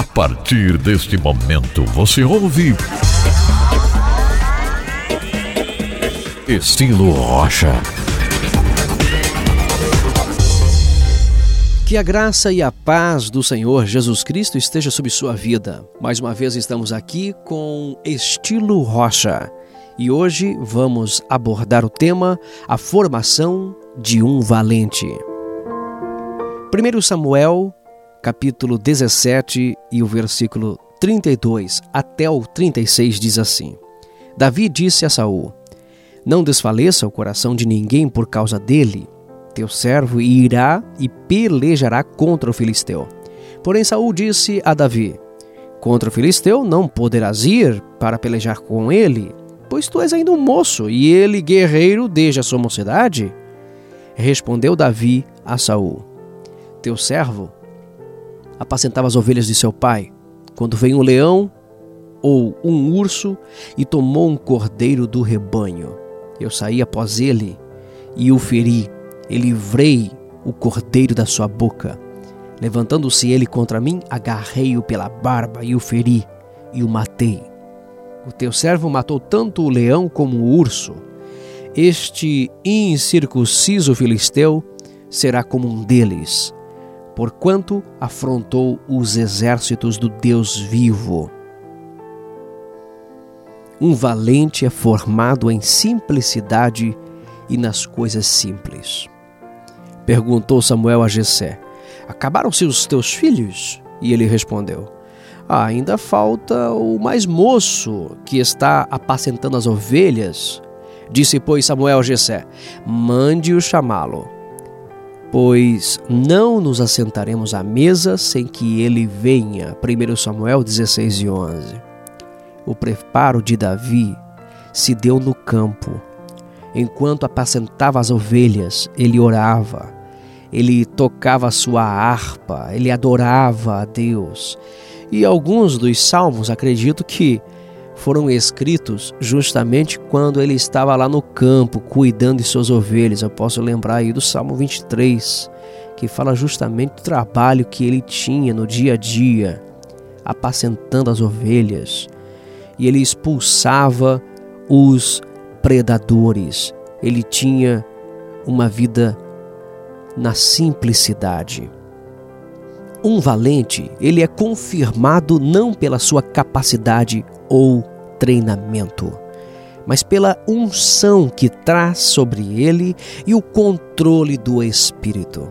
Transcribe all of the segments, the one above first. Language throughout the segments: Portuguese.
A partir deste momento você ouve. Estilo Rocha. Que a graça e a paz do Senhor Jesus Cristo esteja sobre sua vida. Mais uma vez estamos aqui com Estilo Rocha e hoje vamos abordar o tema A formação de um valente. 1 Samuel, capítulo 17 e o versículo 32 até o 36 diz assim: Davi disse a Saul: Não desfaleça o coração de ninguém por causa dele teu servo irá e pelejará contra o filisteu. Porém Saul disse a Davi: Contra o filisteu não poderás ir para pelejar com ele, pois tu és ainda um moço e ele guerreiro desde a sua mocidade. Respondeu Davi a Saul: Teu servo apacentava as ovelhas de seu pai, quando veio um leão ou um urso e tomou um cordeiro do rebanho. Eu saí após ele e o feri e livrei o cordeiro da sua boca. Levantando-se ele contra mim, agarrei-o pela barba e o feri e o matei. O teu servo matou tanto o leão como o urso. Este incircunciso filisteu será como um deles, porquanto afrontou os exércitos do Deus vivo. Um valente é formado em simplicidade e nas coisas simples. Perguntou Samuel a Jessé: Acabaram-se os teus filhos? E ele respondeu: ah, Ainda falta o mais moço que está apacentando as ovelhas. Disse, pois, Samuel a Jessé: Mande-o chamá-lo, pois não nos assentaremos à mesa sem que ele venha. 1 Samuel 16 e 11. O preparo de Davi se deu no campo. Enquanto apacentava as ovelhas, ele orava ele tocava a sua harpa, ele adorava a Deus. E alguns dos salmos acredito que foram escritos justamente quando ele estava lá no campo cuidando de suas ovelhas. Eu posso lembrar aí do Salmo 23, que fala justamente do trabalho que ele tinha no dia a dia, apacentando as ovelhas. E ele expulsava os predadores. Ele tinha uma vida na simplicidade. Um valente, ele é confirmado não pela sua capacidade ou treinamento, mas pela unção que traz sobre ele e o controle do espírito.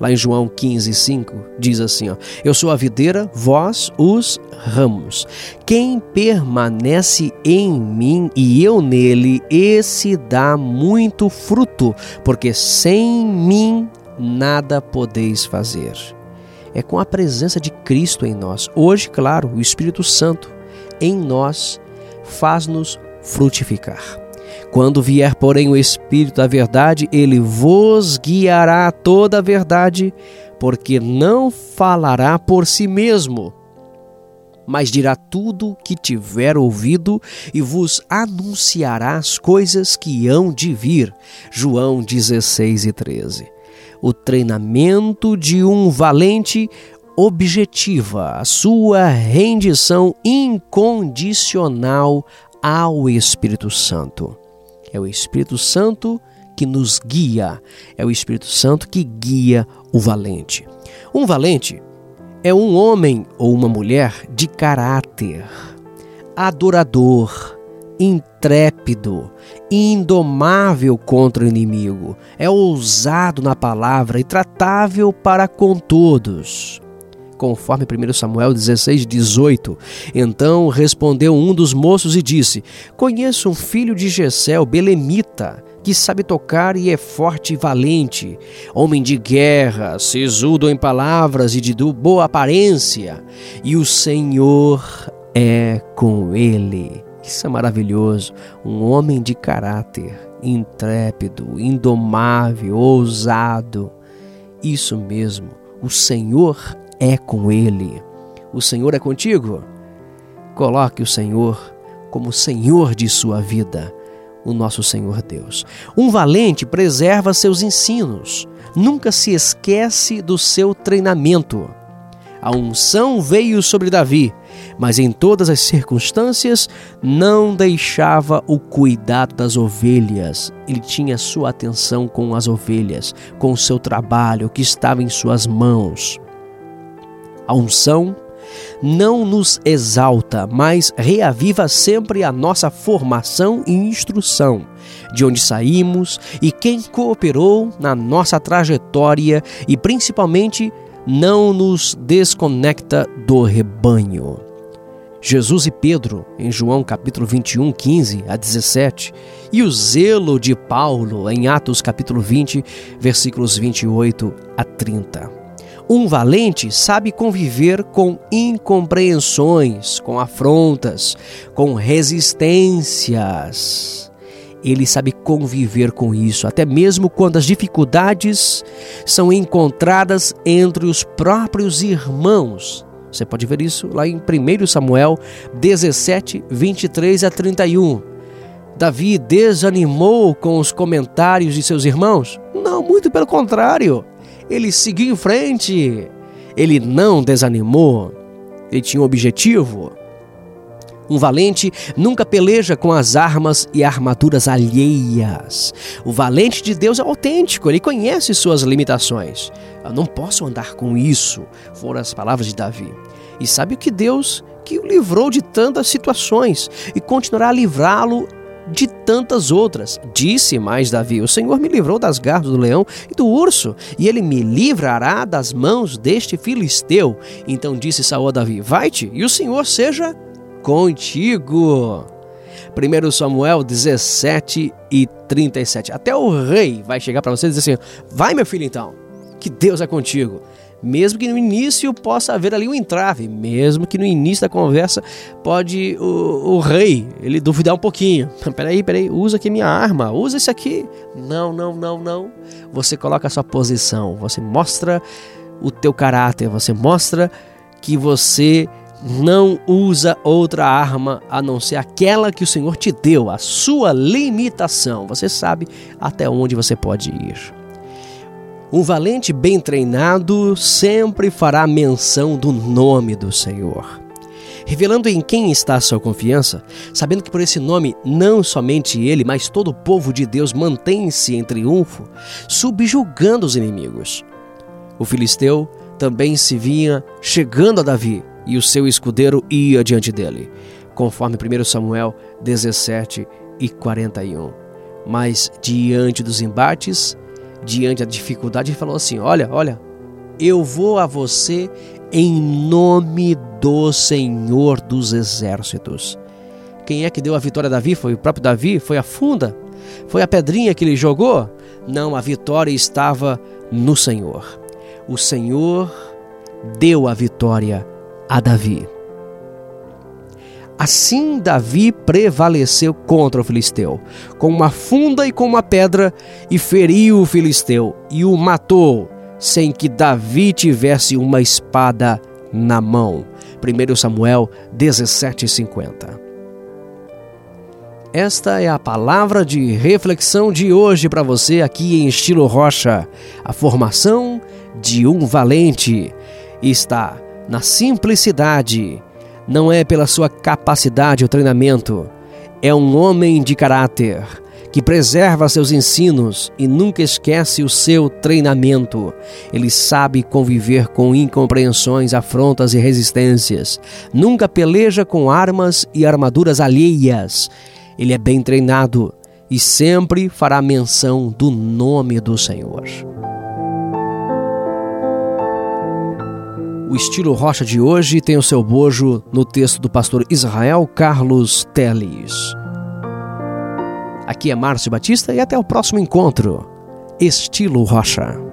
Lá em João 15, 5, diz assim: ó, Eu sou a videira, vós os ramos. Quem permanece em mim e eu nele, esse dá muito fruto, porque sem mim nada podeis fazer. É com a presença de Cristo em nós. Hoje, claro, o Espírito Santo em nós faz-nos frutificar. Quando vier, porém, o Espírito da Verdade, ele vos guiará toda a verdade, porque não falará por si mesmo, mas dirá tudo que tiver ouvido e vos anunciará as coisas que hão de vir. João 16 e 13. O treinamento de um valente objetiva a sua rendição incondicional ao Espírito Santo. É o Espírito Santo que nos guia, é o Espírito Santo que guia o valente. Um valente é um homem ou uma mulher de caráter, adorador, intrépido, indomável contra o inimigo, é ousado na palavra e tratável para com todos conforme 1 Samuel 16, 18. Então respondeu um dos moços e disse: Conheço um filho de Jessé, belemita, que sabe tocar e é forte e valente, homem de guerra, sisudo em palavras e de boa aparência, e o Senhor é com ele. Isso é maravilhoso. Um homem de caráter, intrépido, indomável, ousado. Isso mesmo, o Senhor é com ele. O Senhor é contigo? Coloque o Senhor como Senhor de sua vida, o nosso Senhor Deus. Um valente preserva seus ensinos, nunca se esquece do seu treinamento. A unção veio sobre Davi, mas em todas as circunstâncias não deixava o cuidado das ovelhas. Ele tinha sua atenção com as ovelhas, com o seu trabalho que estava em suas mãos. A unção não nos exalta, mas reaviva sempre a nossa formação e instrução, de onde saímos e quem cooperou na nossa trajetória e principalmente não nos desconecta do rebanho. Jesus e Pedro, em João capítulo 21, 15 a 17, e o zelo de Paulo, em Atos capítulo 20, versículos 28 a 30. Um valente sabe conviver com incompreensões, com afrontas, com resistências ele sabe conviver com isso, até mesmo quando as dificuldades são encontradas entre os próprios irmãos. Você pode ver isso lá em 1 Samuel 17, 23 a 31. Davi desanimou com os comentários de seus irmãos? Não, muito pelo contrário. Ele seguiu em frente. Ele não desanimou. Ele tinha um objetivo. Um valente nunca peleja com as armas e armaduras alheias. O valente de Deus é autêntico, ele conhece suas limitações. Eu não posso andar com isso, foram as palavras de Davi. E sabe que Deus que o livrou de tantas situações e continuará a livrá-lo de tantas outras. Disse mais Davi: O Senhor me livrou das garras do leão e do urso, e ele me livrará das mãos deste filisteu. Então disse Saul a Davi: Vai-te, e o Senhor seja contigo. 1 Samuel 17 e 37. Até o rei vai chegar para você e dizer assim: Vai, meu filho, então, que Deus é contigo. Mesmo que no início possa haver ali um entrave, mesmo que no início da conversa pode o, o rei ele duvidar um pouquinho. Peraí, peraí, usa aqui minha arma, usa isso aqui. Não, não, não, não. Você coloca a sua posição, você mostra o teu caráter, você mostra que você não usa outra arma a não ser aquela que o Senhor te deu, a sua limitação. Você sabe até onde você pode ir. Um valente bem treinado sempre fará menção do nome do Senhor. Revelando em quem está a sua confiança, sabendo que por esse nome não somente ele, mas todo o povo de Deus mantém-se em triunfo, subjugando os inimigos. O filisteu também se vinha chegando a Davi, e o seu escudeiro ia diante dele, conforme 1 Samuel 17 e 41. Mas diante dos embates, diante da dificuldade, ele falou assim: Olha, olha, eu vou a você em nome do Senhor dos Exércitos. Quem é que deu a vitória a Davi? Foi o próprio Davi? Foi a funda? Foi a pedrinha que ele jogou? Não, a vitória estava no Senhor. O Senhor deu a vitória a Davi. Assim Davi prevaleceu contra o filisteu, com uma funda e com uma pedra, e feriu o filisteu e o matou, sem que Davi tivesse uma espada na mão. 1 Samuel 17:50. Esta é a palavra de reflexão de hoje para você aqui em estilo rocha. A formação de um valente está na simplicidade. Não é pela sua capacidade ou treinamento. É um homem de caráter que preserva seus ensinos e nunca esquece o seu treinamento. Ele sabe conviver com incompreensões, afrontas e resistências. Nunca peleja com armas e armaduras alheias. Ele é bem treinado e sempre fará menção do nome do Senhor. O estilo rocha de hoje tem o seu bojo no texto do pastor Israel Carlos Teles. Aqui é Márcio Batista e até o próximo encontro. Estilo Rocha.